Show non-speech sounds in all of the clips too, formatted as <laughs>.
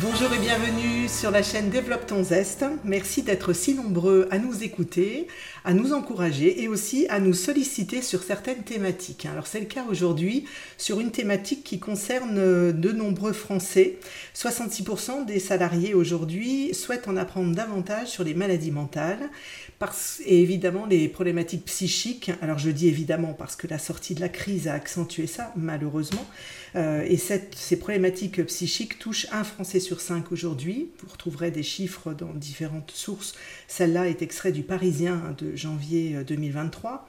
Bonjour et bienvenue sur la chaîne Développe ton zeste. Merci d'être si nombreux à nous écouter, à nous encourager et aussi à nous solliciter sur certaines thématiques. Alors c'est le cas aujourd'hui sur une thématique qui concerne de nombreux Français. 66% des salariés aujourd'hui souhaitent en apprendre davantage sur les maladies mentales et évidemment les problématiques psychiques. Alors je dis évidemment parce que la sortie de la crise a accentué ça malheureusement. Euh, et ces problématiques psychiques touchent un Français sur cinq aujourd'hui. Vous retrouverez des chiffres dans différentes sources. Celle-là est extrait du Parisien de janvier 2023.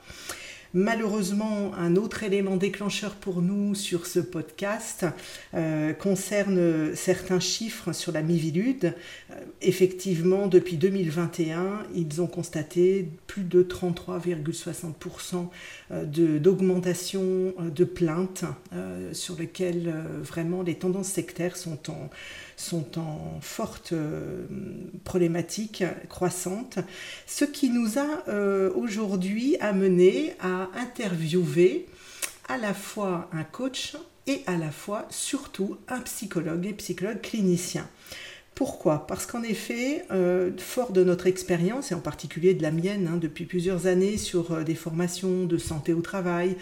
Malheureusement, un autre élément déclencheur pour nous sur ce podcast euh, concerne certains chiffres sur la mivilude. Euh, effectivement, depuis 2021, ils ont constaté plus de 33,60% euh, d'augmentation de, plaintes sur lesquelles vraiment les tendances sectaires sont en sont en forte problématique croissante, ce qui nous a aujourd'hui amené à interviewer à la fois un coach et à la fois surtout un psychologue et psychologue clinicien. Pourquoi? Parce qu'en effet, euh, fort de notre expérience, et en particulier de la mienne hein, depuis plusieurs années sur des formations de santé au travail,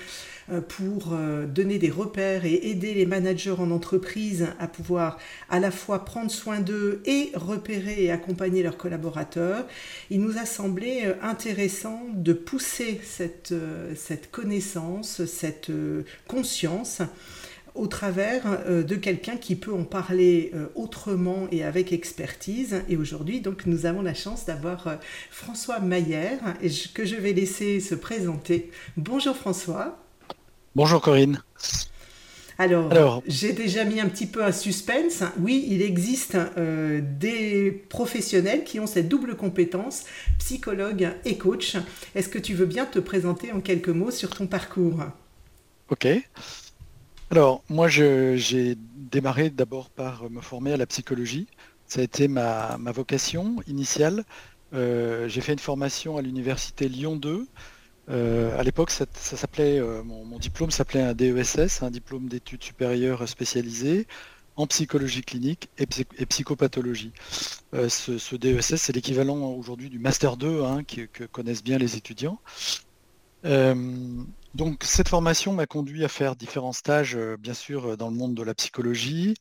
euh, pour euh, donner des repères et aider les managers en entreprise à pouvoir à la fois prendre soin d'eux et repérer et accompagner leurs collaborateurs, il nous a semblé euh, intéressant de pousser cette connaissance, cette conscience au travers de quelqu'un qui peut en parler autrement et avec expertise. Et aujourd'hui, donc, nous avons la chance d'avoir François Maillère, que je vais laisser se présenter. Bonjour François. Bonjour Corinne. Alors, j'ai déjà mis un petit peu un suspense. Oui, il existe euh, des professionnels qui ont cette double compétence, psychologue et coach. Est-ce que tu veux bien te présenter en quelques mots sur ton parcours? Ok. Alors, moi, j'ai démarré d'abord par me former à la psychologie. Ça a été ma, vocation initiale. Euh, j'ai fait une formation à l'université Lyon 2 euh, à l'époque, euh, mon, diplôme s'appelait un DESS, un diplôme d'études supérieures spécialisées en psychologie clinique et, psychopathologie. Euh, ce, DESS, c'est l'équivalent aujourd'hui du Master 2 hein, que connaissent bien les étudiants. Donc cette formation m'a conduit à faire différents stages, bien sûr, dans le monde de la psychologie,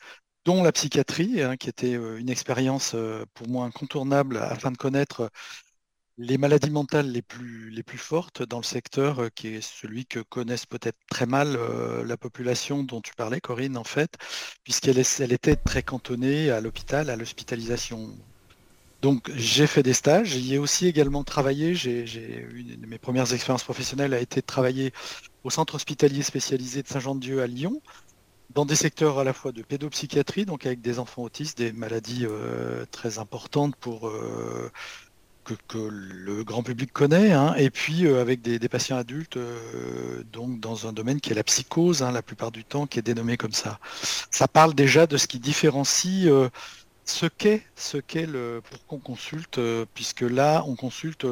dont la psychiatrie, hein, qui était une expérience pour moi incontournable afin de connaître les maladies mentales les plus, fortes dans le secteur, euh, qui est celui que connaissent peut-être très mal euh, la population dont tu parlais, Corinne, en fait, puisqu'elle elle était très cantonnée à l'hôpital, à l'hospitalisation. Donc j'ai fait des stages, j'y ai aussi également travaillé, j'ai, une de mes premières expériences professionnelles a été de travailler au centre hospitalier spécialisé de Saint-Jean-de-Dieu à Lyon, dans des secteurs à la fois de pédopsychiatrie, donc avec des enfants autistes, des maladies euh, très importantes pour que, le grand public connaît, hein, et puis euh, avec des, patients adultes, euh, donc dans un domaine qui est la psychose, hein, la plupart du temps, qui est dénommé comme ça. Ça parle déjà de ce qui différencie euh, ce qu'est ce qu'est le pour qu'on consulte, puisque là on consulte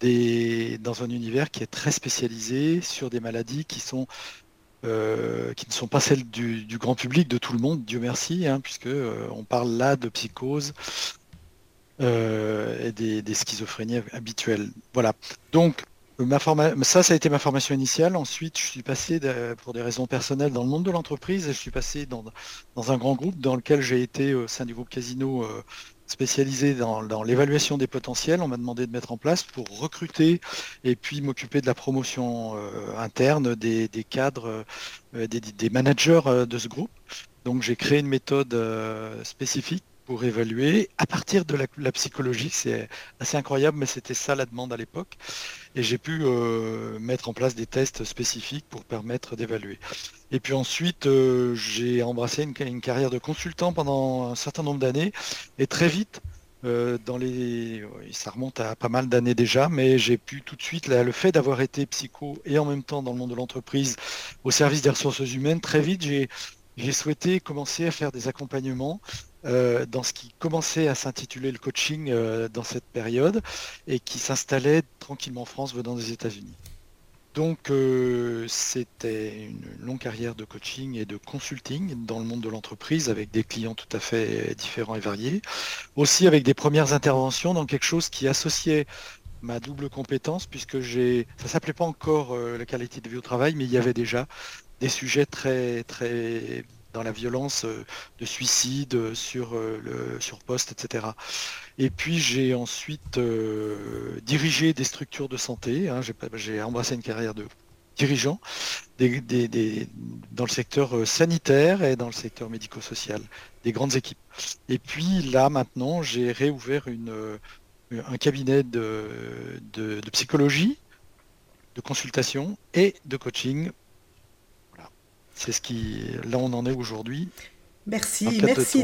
des, dans un univers qui est très spécialisé sur des maladies qui sont qui ne sont pas celles du, grand public, de tout le monde, Dieu merci, hein, puisque on parle là de psychose, euh, et des, schizophrénies habituelles. Voilà. Donc, ma ça, ça a été ma formation initiale. Ensuite, je suis passé pour des raisons personnelles dans le monde de l'entreprise je suis passé dans, un grand groupe dans lequel j'ai été au sein du groupe Casino euh, spécialisé dans, l'évaluation des potentiels. On m'a demandé de mettre en place pour recruter et puis m'occuper de la promotion euh, interne des, cadres, des, managers de ce groupe. Donc j'ai créé une méthode spécifique pour évaluer à partir de la, psychologie. C'est assez incroyable, mais c'était ça la demande à l'époque. Et j'ai pu euh, mettre en place des tests spécifiques pour permettre d'évaluer. Et puis ensuite, euh, j'ai embrassé une, carrière de consultant pendant un certain nombre d'années. Et très vite, euh, dans les, ça remonte à pas mal d'années déjà, mais j'ai pu tout de suite, le fait d'avoir été psycho et en même temps dans le monde de l'entreprise au service des ressources humaines, très vite, j'ai souhaité commencer à faire des accompagnements euh, dans ce qui commençait à s'intituler le coaching euh, dans cette période et qui s'installait tranquillement en France venant des États-Unis. Donc, c'était une longue carrière de coaching et de consulting dans le monde de l'entreprise avec des clients tout à fait différents et variés. Aussi avec des premières interventions dans quelque chose qui associait ma double compétence puisque j'ai, ça s'appelait pas encore la qualité de vie au travail, mais il y avait déjà des sujets très, très dans la violence de suicide sur le sur poste, etc. Et puis j'ai ensuite euh, dirigé des structures de santé. Hein. j'ai embrassé une carrière de dirigeant dans le secteur euh, sanitaire et dans le secteur médico-social, des grandes équipes. Et puis là maintenant, j'ai réouvert une, euh, un cabinet de, psychologie, de consultation et de coaching. C'est ce qui, là on en est aujourd'hui. Merci, merci.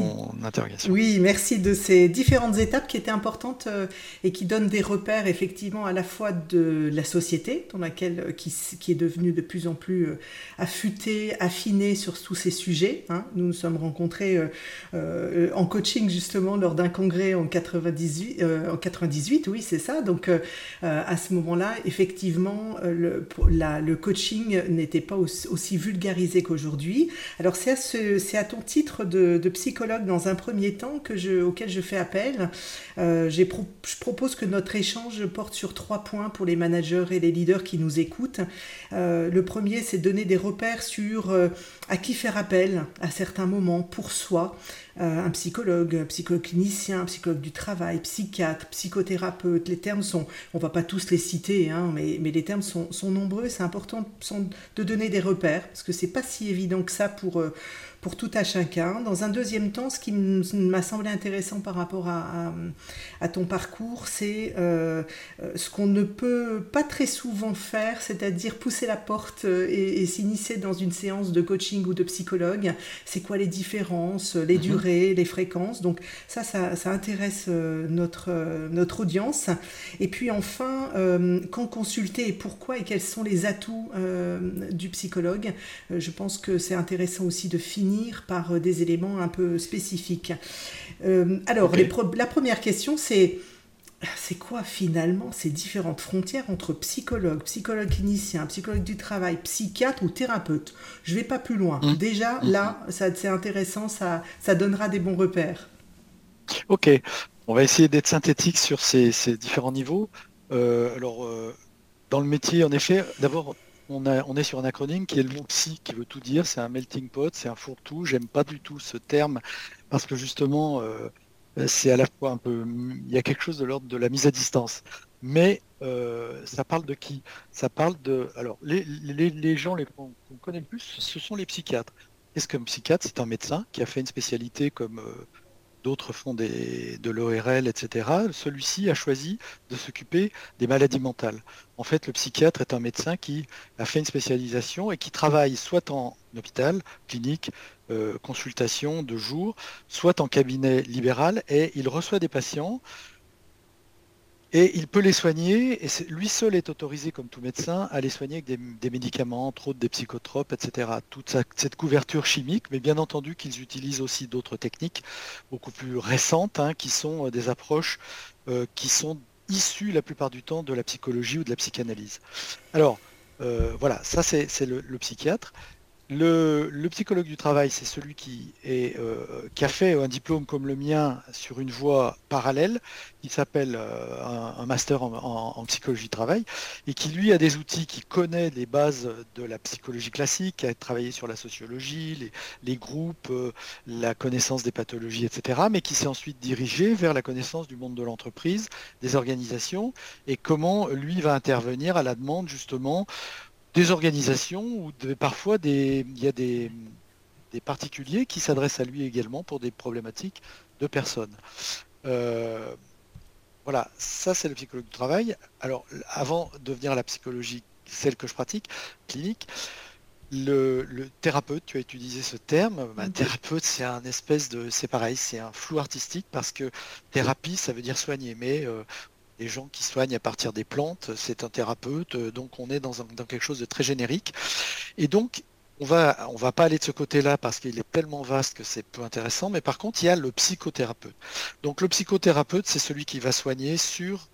Oui, merci de ces différentes étapes qui étaient importantes euh, et qui donnent des repères effectivement à la fois de la société dans laquelle euh, qui, qui est devenue de plus en plus euh, affûtée, affinée sur tous ces sujets. Hein. Nous nous sommes rencontrés en coaching justement lors d'un congrès en 98, en 98, oui c'est ça. Donc à ce moment-là, effectivement, le, la, le coaching n'était pas aussi, aussi vulgarisé qu'aujourd'hui. Alors c'est à, ce, à ton titre de, psychologue dans un premier temps que je, auquel je fais appel. Euh, je propose que notre échange porte sur trois points pour les managers et les leaders qui nous écoutent. Euh, le premier, c'est donner des repères sur euh, à qui faire appel à certains moments pour soi. un psychologue, un psychologue clinicien, un psychologue du travail, psychiatre, psychothérapeute. Les termes sont, on va pas tous les citer, hein, mais, mais, les termes sont, sont nombreux. C'est important de donner des repères parce que c'est pas si évident que ça pour pour tout à chacun. Dans un deuxième temps, ce qui m'a semblé intéressant par rapport à, à, ton parcours, c'est euh, euh, ce qu'on ne peut pas très souvent faire, c'est-à-dire pousser la porte euh, et, s'initier dans une séance de coaching ou de psychologue. C'est quoi les différences, les mhm. durées, les fréquences? Donc ça, ça, ça intéresse notre, notre audience. Et puis enfin, quand consulter et pourquoi et quels sont les atouts du psychologue. je pense que c'est intéressant aussi de finir par euh, des éléments un peu spécifiques. Euh, alors, la première question, c'est c'est quoi finalement ces différentes frontières entre psychologue, psychologue clinicien, psychologue du travail, psychiatre ou thérapeute? Je vais pas plus loin. Mmh. Déjà, mmh. là, c'est intéressant, ça, ça donnera des bons repères. Ok, on va essayer d'être synthétique sur ces, différents niveaux. Euh, alors, dans le métier, en effet, d'abord, on, est sur un acronyme qui est le mot psy, qui veut tout dire, c'est un melting pot, c'est un fourre-tout. J'aime pas du tout ce terme parce que justement, euh, c'est à la fois un peu, il y a quelque chose de l'ordre de la mise à distance. Mais euh, ça parle de qui? Ça parle de, alors les, gens les qu'on connaît le plus, ce sont les psychiatres. Qu'est-ce qu'un psychiatre? C'est un médecin qui a fait une spécialité comme euh, d'autres font de l'ORL, etc. Celui-ci a choisi de s'occuper des maladies mentales. En fait, le psychiatre est un médecin qui a fait une spécialisation et qui travaille soit en hôpital, clinique, euh, consultation de jour, soit en cabinet libéral et il reçoit des patients et il peut les soigner, et lui seul est autorisé, comme tout médecin, à les soigner avec des, médicaments, entre autres des psychotropes, etc. Toute cette couverture chimique, mais bien entendu qu'ils utilisent aussi d'autres techniques beaucoup plus récentes, hein, qui sont euh, des approches euh, qui sont issues la plupart du temps de la psychologie ou de la psychanalyse. Alors, euh, voilà, ça c'est le, psychiatre. Le, psychologue du travail, c'est celui euh, qui a fait un diplôme comme le mien sur une voie parallèle, qui s'appelle euh, un, master en, psychologie du travail, et qui lui a des outils, qui connaît les bases de la psychologie classique, qui a travaillé sur la sociologie, les, groupes, euh, la connaissance des pathologies, etc., mais qui s'est ensuite dirigé vers la connaissance du monde de l'entreprise, des organisations, et comment lui va intervenir à la demande justement des organisations ou parfois des, il y a des, particuliers qui s'adressent à lui également pour des problématiques de personnes. Euh, voilà, ça c'est le psychologue du travail. Alors avant de venir à la psychologie, celle que je pratique, clinique, le, thérapeute, tu as utilisé ce terme, bah, thérapeute c'est un espèce de, c'est pareil, c'est un flou artistique parce que thérapie ça veut dire soigner, mais euh, les gens qui soignent à partir des plantes, c'est un thérapeute, euh, donc on est dans, quelque chose de très générique. Et donc, on va, on va pas aller de ce côté-là parce qu'il est tellement vaste que c'est peu intéressant, mais par contre, il y a le psychothérapeute. Donc le psychothérapeute, c'est celui qui va soigner sur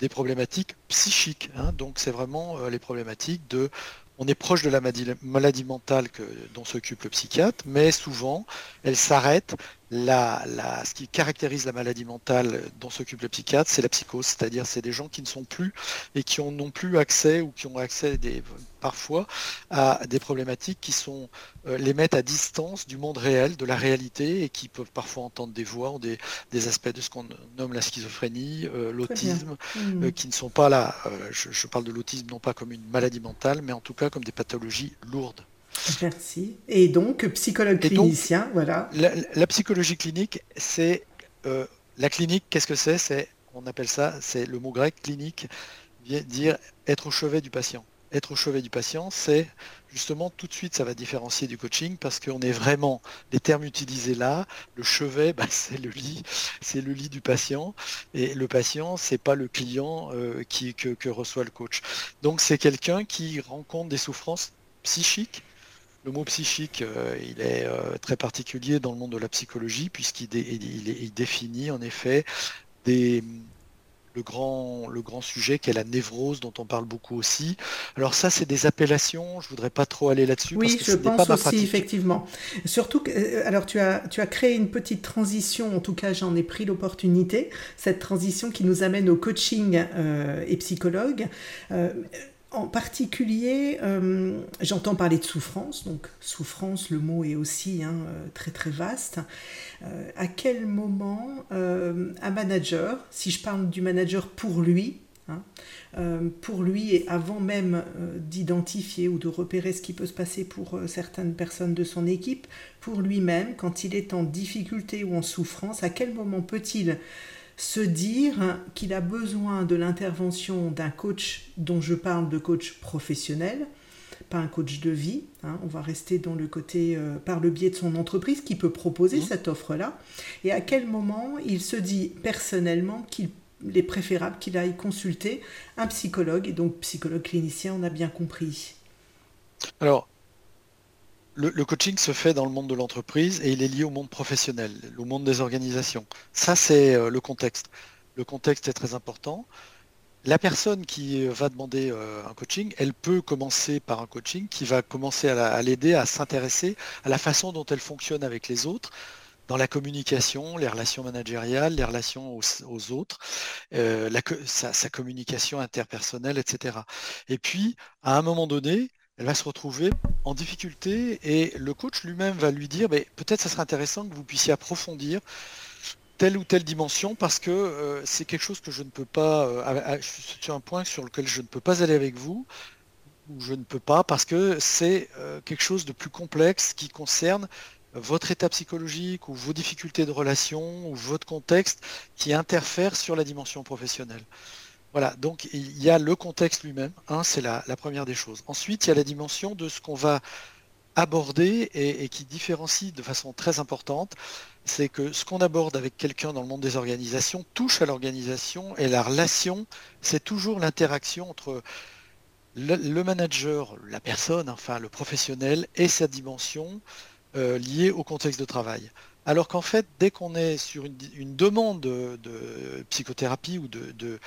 des problématiques psychiques. Hein. donc c'est vraiment les problématiques de on est proche de la maladie, mentale dont s'occupe le psychiatre, mais souvent, elle s'arrête. La, ce qui caractérise la maladie mentale dont s'occupe le psychiatre, c'est la psychose, c'est-à-dire c'est des gens qui ne sont plus et qui n'ont plus accès ou qui ont accès des, parfois à des problématiques qui sont euh, les mettent à distance du monde réel, de la réalité, et qui peuvent parfois entendre des voix ou des, aspects de ce qu'on nomme la schizophrénie, euh, l'autisme, mmh. euh, qui ne sont pas là. Je, parle de l'autisme non pas comme une maladie mentale, mais en tout cas comme des pathologies lourdes. Merci. Et donc, psychologue clinicien, voilà. La, psychologie clinique, c'est la clinique. Qu'est-ce que c'est? C'est on appelle ça, c'est le mot grec clinique, vient dire être au chevet du patient être au chevet du patient, c'est justement tout de suite ça va différencier du coaching parce qu'on est vraiment les termes utilisés là, le chevet <laughs> bah, c'est le lit, c'est le lit du patient et le patient c'est pas le client euh, qui, que, reçoit le coach. Donc c'est quelqu'un qui rencontre des souffrances psychiques. Le mot psychique, euh, il est euh, très particulier dans le monde de la psychologie puisqu'il définit en effet des, le grand, le grand sujet qui est la névrose dont on parle beaucoup aussi. Alors ça, c'est des appellations, je voudrais pas trop aller là-dessus. Oui, je pense aussi, effectivement. Surtout que, euh, alors tu as, tu as créé une petite transition, en tout cas j'en ai pris l'opportunité, cette transition qui nous amène au coaching euh, et psychologue. En particulier, euh, j'entends parler de souffrance, donc souffrance, le mot est aussi hein, euh, très très vaste. Euh, à quel moment un manager, si je parle du manager pour lui, hein, pour lui et avant même d'identifier ou de repérer ce qui peut se passer pour certaines personnes de son équipe, pour lui-même, quand il est en difficulté ou en souffrance, à quel moment peut-il se dire qu'il a besoin de l'intervention d'un coach dont je parle de coach professionnel, pas un coach de vie. Hein. on va rester dans le côté euh, par le biais de son entreprise qui peut proposer mmh. cette offre-là. Et à quel moment il se dit personnellement qu'il est préférable qu'il aille consulter un psychologue, et donc psychologue clinicien, on a bien compris. Alors, le, coaching se fait dans le monde de l'entreprise et il est lié au monde professionnel, au monde des organisations. Ça, c'est euh, le contexte. Le contexte est très important. La personne qui va demander euh, un coaching, elle peut commencer par un coaching qui va commencer à l'aider à s'intéresser à la façon dont elle fonctionne avec les autres, dans la communication, les relations managériales, les relations aux, autres, euh, sa, communication interpersonnelle, etc. Et puis, à un moment donné, elle va se retrouver en difficulté et le coach lui-même va lui dire mais peut-être ça serait intéressant que vous puissiez approfondir telle ou telle dimension parce que euh, c'est quelque chose que je ne peux pas euh, sur un point sur lequel je ne peux pas aller avec vous ou je ne peux pas parce que c'est euh, quelque chose de plus complexe qui concerne votre état psychologique ou vos difficultés de relation ou votre contexte qui interfère sur la dimension professionnelle. Voilà, donc il y a le contexte lui-même, hein, c'est la, première des choses. Ensuite, il y a la dimension de ce qu'on va aborder et, qui différencie de façon très importante, c'est que ce qu'on aborde avec quelqu'un dans le monde des organisations touche à l'organisation et la relation, c'est toujours l'interaction entre le, manager, la personne, enfin le professionnel et sa dimension euh, liée au contexte de travail. Alors qu'en fait, dès qu'on est sur une, demande de, psychothérapie ou de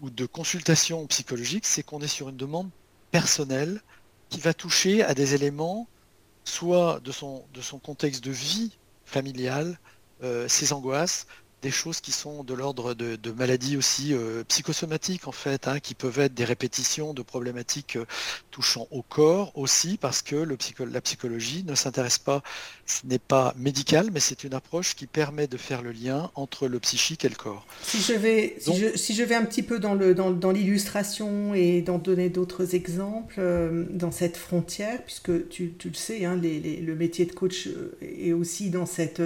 ou de consultation psychologique, c'est qu'on est sur une demande personnelle qui va toucher à des éléments, soit de son, contexte de vie familiale, euh, ses angoisses, des choses qui sont de l'ordre de, maladies aussi euh, psychosomatiques en fait, hein, qui peuvent être des répétitions de problématiques euh, touchant au corps aussi, parce que le la psychologie ne s'intéresse pas, ce n'est pas médical, mais c'est une approche qui permet de faire le lien entre le psychique et le corps. Si je vais, si, je, vais un petit peu dans, le, dans, l'illustration et d'en donner d'autres exemples euh, dans cette frontière, puisque tu, tu le sais, hein, le métier de coach est aussi dans cette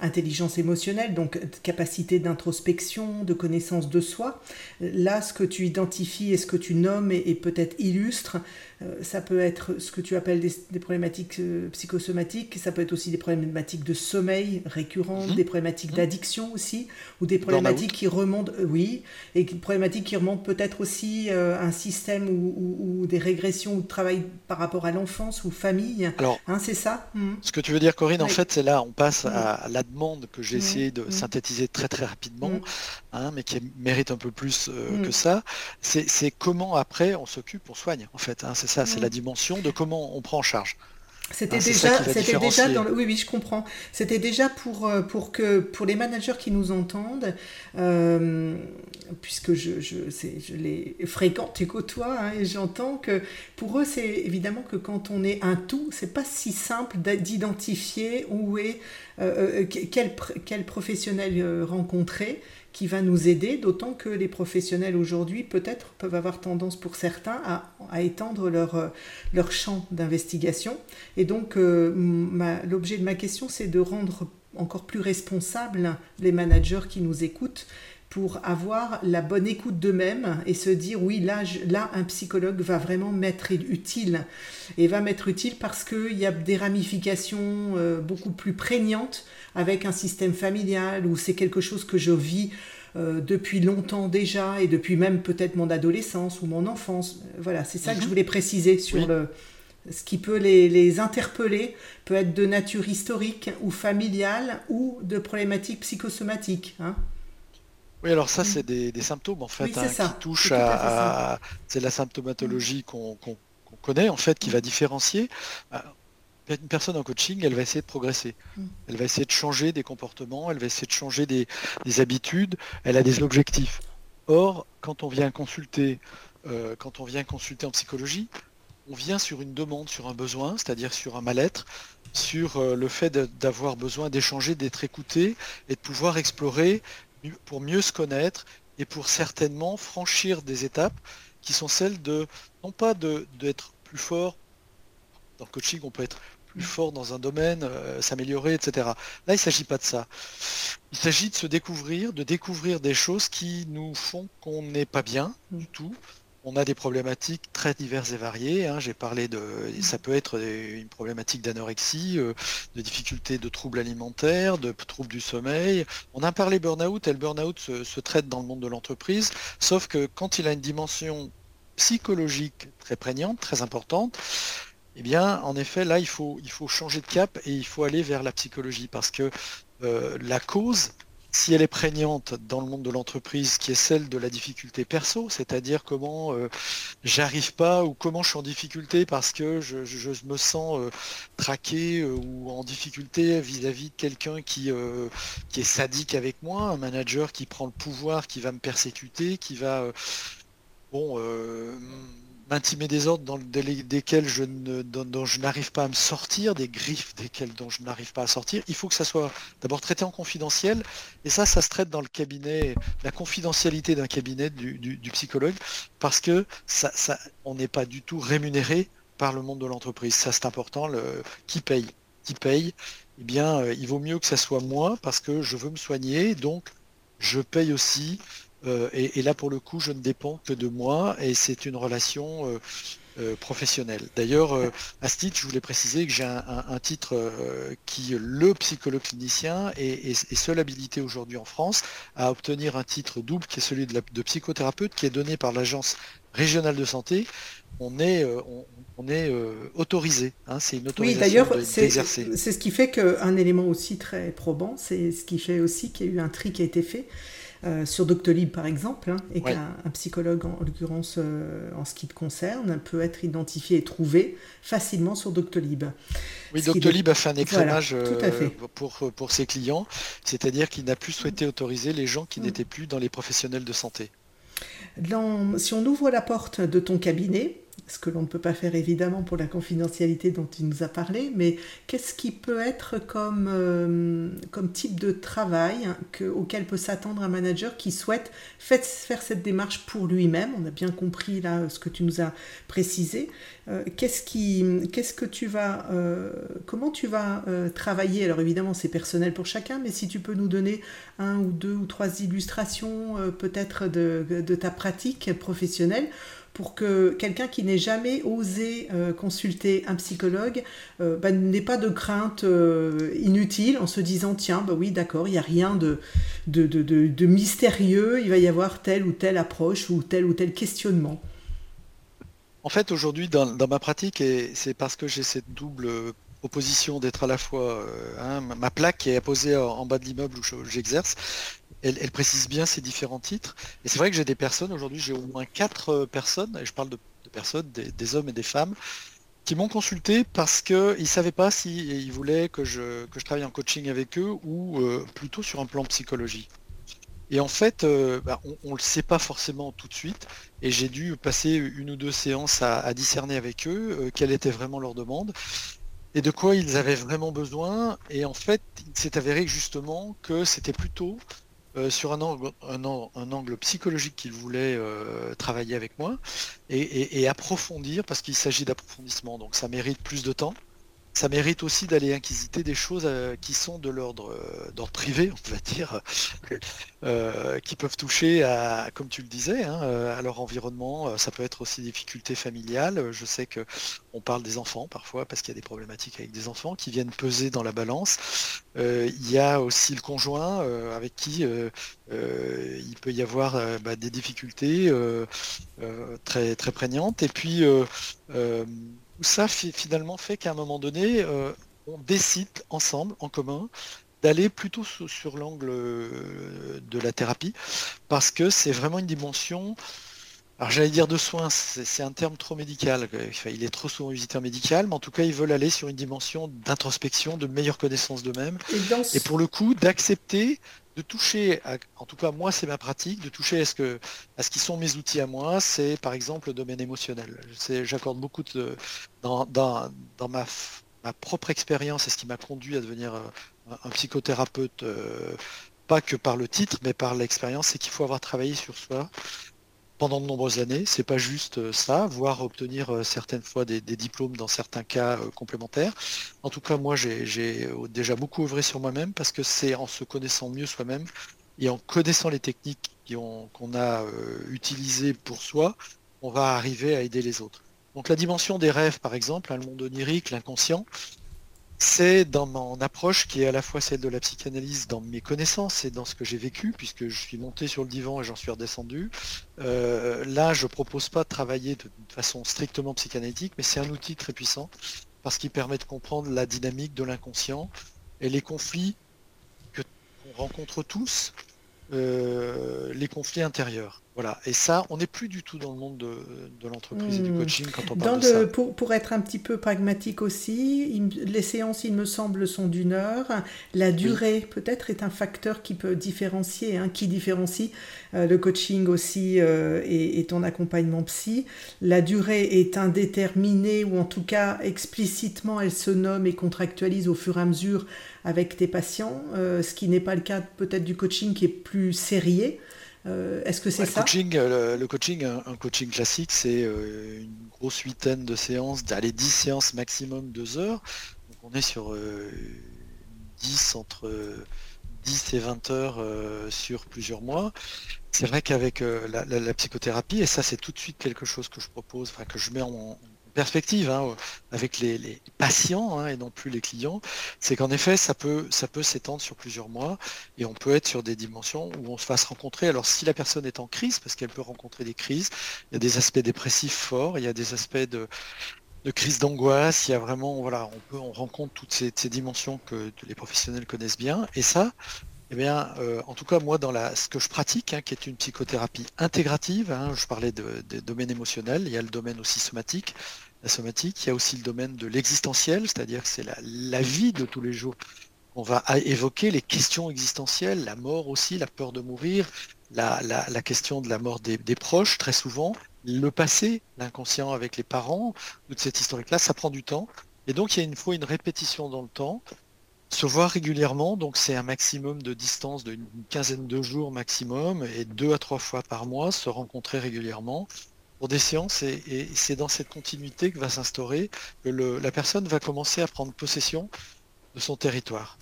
intelligence émotionnelle, donc capacité d'introspection, de connaissance de soi. Là, ce que tu identifies et ce que tu nommes et, peut-être illustres, euh, ça peut être ce que tu appelles des, problématiques euh, psychosomatiques, ça peut être aussi des problématiques de sommeil récurrentes, mhm. des problématiques mhm. d'addiction aussi, ou des problématiques qui remontent, euh, oui, et des problématiques qui remontent peut-être aussi un système ou, des régressions ou de travail par rapport à l'enfance ou famille. Alors, hein, c'est ça? Mhm. Ce que tu veux dire, Corinne, en fait, c'est là, on passe à la demande que j'ai essayé de synthétiser très très rapidement, hein, mais qui mérite un peu plus que ça, c'est comment après on s'occupe, on soigne en fait. Hein. c'est ça, c'est la dimension de comment on prend en charge. C'était ah, déjà, c'était déjà dans le... oui, oui, je comprends. C'était déjà pour euh, pour que pour les managers qui nous entendent, euh, puisque je je, je les fréquente et côtoie, hein, et j'entends que pour eux c'est évidemment que quand on est un tout, c'est pas si simple d'identifier où est euh, quel quel professionnel rencontrer qui va nous aider, d'autant que les professionnels aujourd'hui peut-être peuvent avoir tendance pour certains à, étendre leur, euh, leur champ d'investigation. Et donc euh, l'objet de ma question, c'est de rendre encore plus responsables les managers qui nous écoutent pour avoir la bonne écoute d'eux-mêmes et se dire oui là, là un psychologue va vraiment m'être utile et va m'être utile parce qu'il y a des ramifications euh, beaucoup plus prégnantes avec un système familial où c'est quelque chose que je vis euh, depuis longtemps déjà et depuis même peut-être mon adolescence ou mon enfance. Voilà, c'est ça que je mhm. voulais préciser sur le, ce qui peut les, les, interpeller, peut être de nature historique ou familiale ou de problématiques psychosomatiques. Hein. Oui, alors ça, mm. c'est des, symptômes en fait hein, qui touchent à, c'est la symptomatologie qu'on connaît en fait qui va différencier. Une personne en coaching, elle va essayer de progresser. Mm. Elle va essayer de changer des comportements, elle va essayer de changer des, habitudes, elle a des objectifs. Or, quand on vient consulter, euh, quand on vient consulter en psychologie, on vient sur une demande, sur un besoin, c'est-à-dire sur un mal-être, sur euh, le fait d'avoir besoin d'échanger, d'être écouté et de pouvoir explorer pour mieux se connaître et pour certainement franchir des étapes qui sont celles de, non pas d'être plus fort, dans le coaching on peut être plus fort dans un domaine, euh, s'améliorer, etc. Là, il ne s'agit pas de ça. Il s'agit de se découvrir, de découvrir des choses qui nous font qu'on n'est pas bien du tout, on a des problématiques très diverses et variées. Hein. J'ai parlé de, ça peut être une problématique d'anorexie, euh, de difficultés de troubles alimentaires, de troubles du sommeil. On a parlé burn-out et le burn-out se, traite dans le monde de l'entreprise, sauf que quand il a une dimension psychologique très prégnante, très importante, eh bien, en effet, là, il faut, il faut changer de cap et il faut aller vers la psychologie parce que euh, la cause, si elle est prégnante dans le monde de l'entreprise, qui est celle de la difficulté perso, c'est-à-dire comment euh, j'arrive pas ou comment je suis en difficulté parce que je, me sens euh, traqué euh, ou en difficulté vis-à-vis de quelqu'un qui, qui est sadique avec moi, un manager qui prend le pouvoir, qui va me persécuter, qui va bon m'intimer des ordres dans, desquels je ne, dont, je n'arrive pas à me sortir, des griffes desquelles dont je n'arrive pas à sortir. Il faut que ça soit d'abord traité en confidentiel, et ça, ça se traite dans le cabinet, la confidentialité d'un cabinet du, psychologue, parce que ça, ça on n'est pas du tout rémunéré par le monde de l'entreprise. Ça, c'est important. Le, qui paye Qui paye Eh bien, euh, il vaut mieux que ça soit moi, parce que je veux me soigner, donc je paye aussi euh, et, là, pour le coup, je ne dépends que de moi et c'est une relation euh, euh, professionnelle. D'ailleurs, à ce titre, je voulais préciser que j'ai un, titre qui, le psychologue clinicien, est, seul habilité aujourd'hui en France à obtenir un titre double qui est celui de, psychothérapeute qui est donné par l'agence régionale de santé. On est, on, est autorisé, hein, c'est une autorisation oui, d'ailleurs, c'est ce qui fait qu'un élément aussi très probant, c'est ce qui fait aussi qu'il y a eu un tri qui a été fait euh, sur Doctolib par exemple, hein, et qu'un psychologue, en, l'occurrence euh, en ce qui te concerne, peut être identifié et trouvé facilement sur Doctolib. Oui, Doctolib a fait un écrémage euh, pour, pour ses clients, c'est-à-dire qu'il n'a plus souhaité autoriser les gens qui mm. n'étaient plus dans les professionnels de santé. si on ouvre la porte de ton cabinet, ce que l'on ne peut pas faire évidemment pour la confidentialité dont tu nous as parlé, mais qu'est-ce qui peut être comme, euh, comme type de travail auquel peut s'attendre un manager qui souhaite faire cette démarche pour lui-même? On a bien compris là ce que tu nous as précisé. Euh, qu'est-ce qui, qu'est-ce que tu vas, euh, comment tu vas travailler? Alors évidemment c'est personnel pour chacun, mais si tu peux nous donner un ou deux ou trois illustrations peut-être de, de ta pratique professionnelle pour que quelqu'un qui n'ait jamais osé euh, consulter un psychologue euh, bah, n'ait pas de crainte euh, inutile en se disant tiens, bah oui, d'accord, il n'y a rien de, de, de, de, mystérieux, il va y avoir telle ou telle approche ou tel ou tel questionnement. En fait, aujourd'hui, dans, dans, ma pratique, et c'est parce que j'ai cette double proposition d'être à la fois hein, ma plaque qui est posée en bas de l'immeuble où j'exerce. Elle, précise bien ces différents titres. Et c'est vrai que j'ai des personnes, aujourd'hui j'ai au moins quatre personnes, et je parle de, personnes, des, hommes et des femmes, qui m'ont consulté parce qu'ils ne savaient pas s'ils voulaient que je, que je travaille en coaching avec eux ou plutôt sur un plan psychologique. Et en fait, euh, bah, on ne le sait pas forcément tout de suite. Et j'ai dû passer une ou deux séances à, discerner avec eux euh, quelle était vraiment leur demande et de quoi ils avaient vraiment besoin. Et en fait, il s'est avéré justement que c'était plutôt euh, sur un angle, un, angle, psychologique qu'ils voulaient travailler avec moi et approfondir parce qu'il s'agit d'approfondissement. Donc ça mérite plus de temps ça mérite aussi d'aller inquisiter des choses euh, qui sont de l'ordre euh, privé, on va dire, <laughs> euh, qui peuvent toucher à, comme tu le disais, hein, à leur environnement. Ça peut être aussi des difficultés familiales. Je sais que on parle des enfants parfois parce qu'il y a des problématiques avec des enfants qui viennent peser dans la balance. il y a aussi le conjoint avec qui il peut y avoir bah, des difficultés très très prégnantes. Et puis ça finalement fait qu'à un moment donné, euh, on décide ensemble, en commun, d'aller plutôt sur, l'angle euh, de la thérapie, parce que c'est vraiment une dimension, alors j'allais dire de soins, c'est un terme trop médical, il est trop souvent visiteur médical, mais en tout cas ils veulent aller sur une dimension d'introspection, de meilleure connaissance d'eux-mêmes, et, pour le coup d'accepter de toucher, en tout cas moi c'est ma pratique, de toucher à ce, à qui sont mes outils à moi, c'est par exemple le domaine émotionnel. J'accorde beaucoup dans, ma, ma, propre expérience et ce qui m'a conduit à devenir euh, un, psychothérapeute, euh, pas que par le titre, mais par l'expérience, c'est qu'il faut avoir travaillé sur soi pendant de nombreuses années. C'est pas juste euh, ça, voire obtenir euh, certaines fois des, diplômes dans certains cas euh, complémentaires. En tout cas, moi, j'ai déjà beaucoup œuvré sur moi-même parce que c'est en se connaissant mieux soi-même et en connaissant les techniques qu'on a utilisées pour soi, on va arriver à aider les autres. Donc la dimension des rêves, par exemple, le monde onirique, l'inconscient, c'est dans mon approche qui est à la fois celle de la psychanalyse dans mes connaissances et dans ce que j'ai vécu, puisque je suis monté sur le divan et j'en suis redescendu. Euh, là, je ne propose pas de travailler de, façon strictement psychanalytique, mais c'est un outil très puissant parce qu'il permet de comprendre la dynamique de l'inconscient et les conflits qu'on rencontre tous, euh, les conflits intérieurs. Voilà. Et ça, on n'est plus du tout dans le monde de, l'entreprise et du hmm. coaching quand on parle de ça. Pour, pour, être un petit peu pragmatique aussi, les séances, il me semble, sont d'une heure. La durée, peut-être, est un facteur qui peut différencier, hein, qui différencie euh, le coaching aussi euh, et, ton accompagnement psy. La durée est indéterminée ou en tout cas explicitement, elle se nomme et contractualise au fur et à mesure avec tes patients, euh, ce qui n'est pas le cas peut-être du coaching qui est plus sérié. Euh, est-ce que c'est ça coaching, euh, le, coaching, un, coaching classique, c'est une grosse huitaine de séances, d'aller 10 séances maximum 2 heures. Donc on est sur 10 entre 10 et 20 heures sur plusieurs mois. C'est vrai qu'avec la, la, psychothérapie, et ça c'est tout de suite quelque chose que je propose, enfin que je mets en, perspective hein, avec les, patients hein, et non plus les clients, c'est qu'en effet, ça peut, ça peut s'étendre sur plusieurs mois et on peut être sur des dimensions où on se fasse rencontrer. Alors si la personne est en crise, parce qu'elle peut rencontrer des crises, il y a des aspects dépressifs forts, il y a des aspects de, de crise d'angoisse, il y a vraiment, voilà, on peut, on rencontre toutes ces, dimensions que les professionnels connaissent bien. Et ça, eh bien, euh, en tout cas, moi, dans la, ce que je pratique, hein, qui est une psychothérapie intégrative, hein, je parlais de, de, domaine émotionnel, il y a le domaine aussi somatique, la somatique, il y a aussi le domaine de l'existentiel, c'est-à-dire que c'est la, vie de tous les jours. On va évoquer les questions existentielles, la mort aussi, la peur de mourir, la, question de la mort des, des, proches, très souvent, le passé, l'inconscient avec les parents, toute cette historique-là, ça prend du temps. Et donc, il y a une fois une répétition dans le temps se voir régulièrement, donc c'est un maximum de distance d'une quinzaine de jours maximum, et deux à trois fois par mois, se rencontrer régulièrement pour des séances, et, c'est dans cette continuité que va s'instaurer que la personne va commencer à prendre possession de son territoire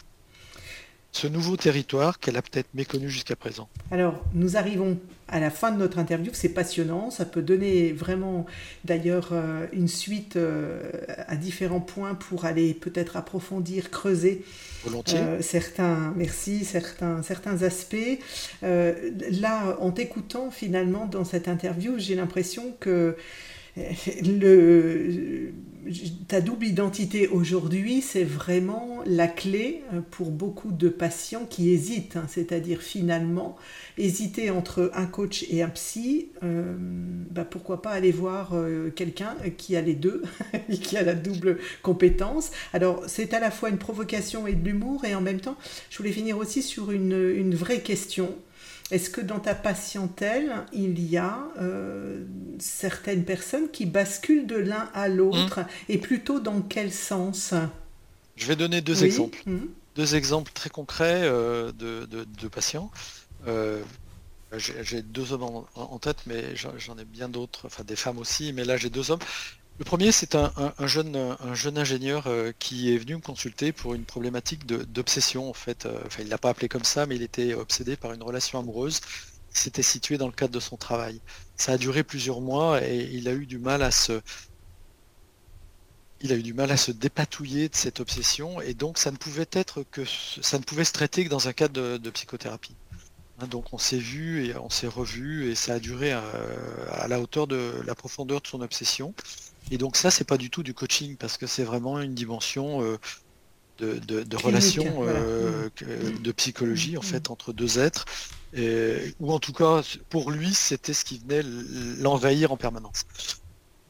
ce nouveau territoire qu'elle a peut-être méconnu jusqu'à présent. Alors, nous arrivons à la fin de notre interview, c'est passionnant, ça peut donner vraiment d'ailleurs euh, une suite euh, à différents points pour aller peut-être approfondir, creuser euh, certains, merci, certains, certains aspects. là, en t'écoutant finalement dans cette interview, j'ai l'impression que ta double identité aujourd'hui, c'est vraiment la clé euh, pour beaucoup de patients qui hésitent. Hein. C'est-à-dire finalement, hésiter entre un coach et un psy, euh, bah pourquoi pas aller voir euh, quelqu'un qui a les deux, <laughs> qui a la double compétence. Alors c'est à la fois une provocation et de l'humour, et en même temps, je voulais finir aussi sur une vraie question est-ce que dans ta patientèle, il y a euh, certaines personnes qui basculent de l'un à l'autre mmh. et plutôt dans quel sens? Je vais donner deux exemples. Mmh. Deux exemples très concrets euh, de, patients. Euh, j'ai deux hommes en, tête, mais j'en ai bien d'autres, enfin des femmes aussi, mais là j'ai deux hommes. Le premier, c'est un, jeune, un jeune ingénieur euh, qui est venu me consulter pour une problématique d'obsession. En fait, euh, enfin, il ne l'a pas appelé comme ça, mais il était obsédé par une relation amoureuse qui s'était située dans le cadre de son travail. Ça a duré plusieurs mois et il a eu du mal à se, il a eu du mal à se dépatouiller de cette obsession et donc ça ne pouvait être que ça ne pouvait se traiter que dans un cadre de, psychothérapie. Hein, donc on s'est vu et on s'est revu et ça a duré euh, à la hauteur de la profondeur de son obsession. Et donc ça, c'est pas du tout du coaching parce que c'est vraiment une dimension euh, de, relation, euh, de psychologie en mm. fait entre deux êtres, ou en tout cas pour lui, c'était ce qui venait l'envahir en permanence.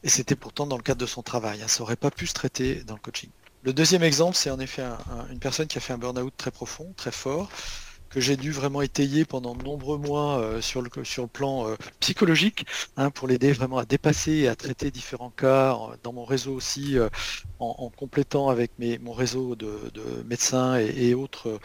Et c'était pourtant dans le cadre de son travail. Hein. ça aurait pas pu se traiter dans le coaching. Le deuxième exemple, c'est en effet une personne qui a fait un burn-out très profond, très fort, que j'ai dû vraiment étayer pendant de nombreux mois euh, sur, le, sur le plan euh, psychologique, hein, pour l'aider vraiment à dépasser et à traiter différents cas, dans mon réseau aussi, euh, en, complétant avec mes, mon réseau de, médecins et, autres,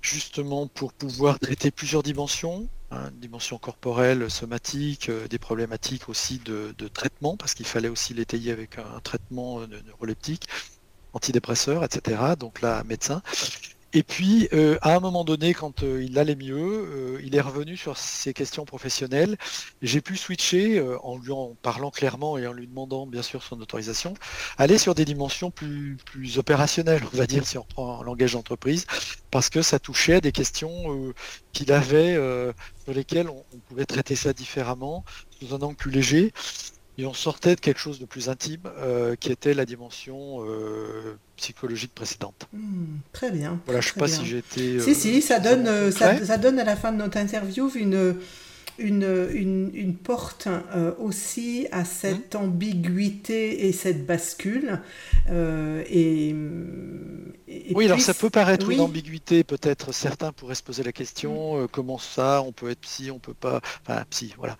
justement pour pouvoir traiter plusieurs dimensions, hein, dimensions corporelles, somatiques, des problématiques aussi de, traitement, parce qu'il fallait aussi l'étayer avec un, un traitement neuroleptique, antidépresseur, etc. Donc là, médecin. Et puis, euh, à un moment donné, quand euh, il allait mieux, euh, il est revenu sur ses questions professionnelles. J'ai pu switcher, en lui en parlant clairement et en lui demandant bien sûr son autorisation, aller sur des dimensions plus, opérationnelles, on va dire, si on reprend un langage d'entreprise, parce que ça touchait à des questions qu'il avait, sur lesquelles on, pouvait traiter ça différemment, sous un angle plus léger. Et on sortait de quelque chose de plus intime, euh, qui était la dimension euh, psychologique précédente. Hmm, très bien. Voilà, je ne sais pas si j'ai été. si, si, ça donne, ça, ça, donne à la fin de notre interview une, une, une, porte euh, aussi à cette mmh. ambiguïté et cette bascule. Euh, et, oui, alors ça peut paraître une ambiguïté, peut-être certains pourraient se poser la question, mmh. euh, comment ça, on peut être psy, on peut pas, enfin psy, voilà.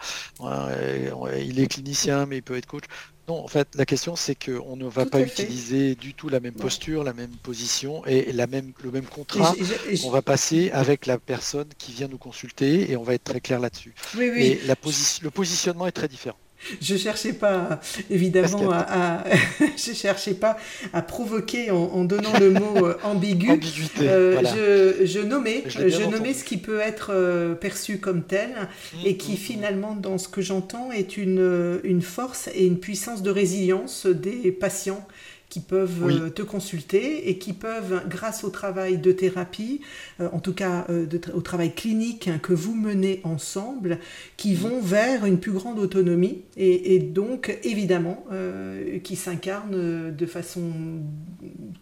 il est clinicien, mais il peut être coach. Non, en fait, la question c'est qu'on ne va pas utiliser du tout la même posture, la même position et la même, le même contrat. On va passer avec la personne qui vient nous consulter et on va être très clair là-dessus. Oui, oui. la le positionnement est très différent. <laughs> Je cherchais pas évidemment à, <laughs> je cherchais pas à provoquer en, donnant le mot euh, <laughs> ambigu. Euh, je, nommais, je, nommais ce qui peut être euh, perçu comme tel mmh, et qui mmh, mmh. finalement, dans ce que j'entends, est une, une force et une puissance de résilience des patients qui peuvent euh, te consulter et qui peuvent, grâce au travail de thérapie, euh, en tout cas euh, au travail clinique que vous menez ensemble, qui vont vers une plus grande autonomie et, donc évidemment qui s'incarnent de façon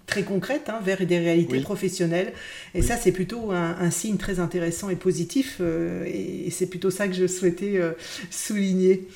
très concrète hein, vers des réalités professionnelles. Et ça, c'est plutôt un, signe très intéressant et positif et c'est plutôt ça que je souhaitais souligner.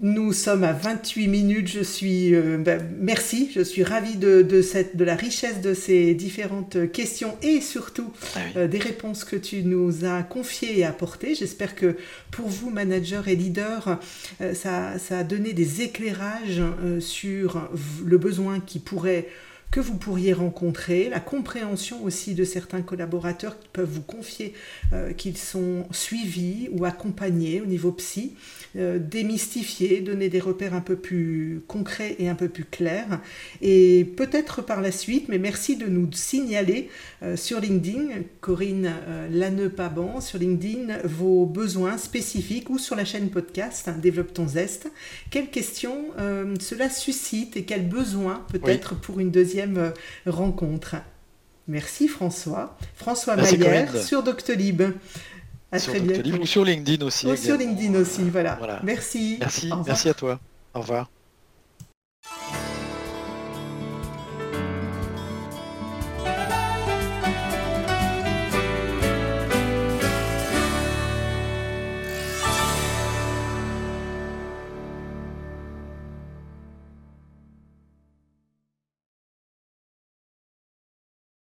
Nous sommes à 28 minutes. Je suis, euh, ben, merci. Je suis ravie de, cette, de la richesse de ces différentes questions et surtout ah euh, des réponses que tu nous as confiées et apportées. J'espère que pour vous, managers et leaders, euh, ça, ça, a donné des éclairages sur le besoin qui pourrait que vous pourriez rencontrer, la compréhension aussi de certains collaborateurs qui peuvent vous confier qu'ils sont suivis ou accompagnés au niveau psy. Euh, démystifier, donner des repères un peu plus concrets et un peu plus clairs. Et peut-être par la suite, mais merci de nous signaler euh, sur LinkedIn, Corinne euh, Laneux-Paban, sur LinkedIn, vos besoins spécifiques ou sur la chaîne podcast hein, Développe ton zeste. Quelles questions cela suscite et quels besoins peut-être pour une deuxième rencontre Merci François. François Maillère sur Doctolib sur ou sur LinkedIn aussi. Ou sur LinkedIn aussi, voilà. Merci. Merci, merci à toi. Au revoir.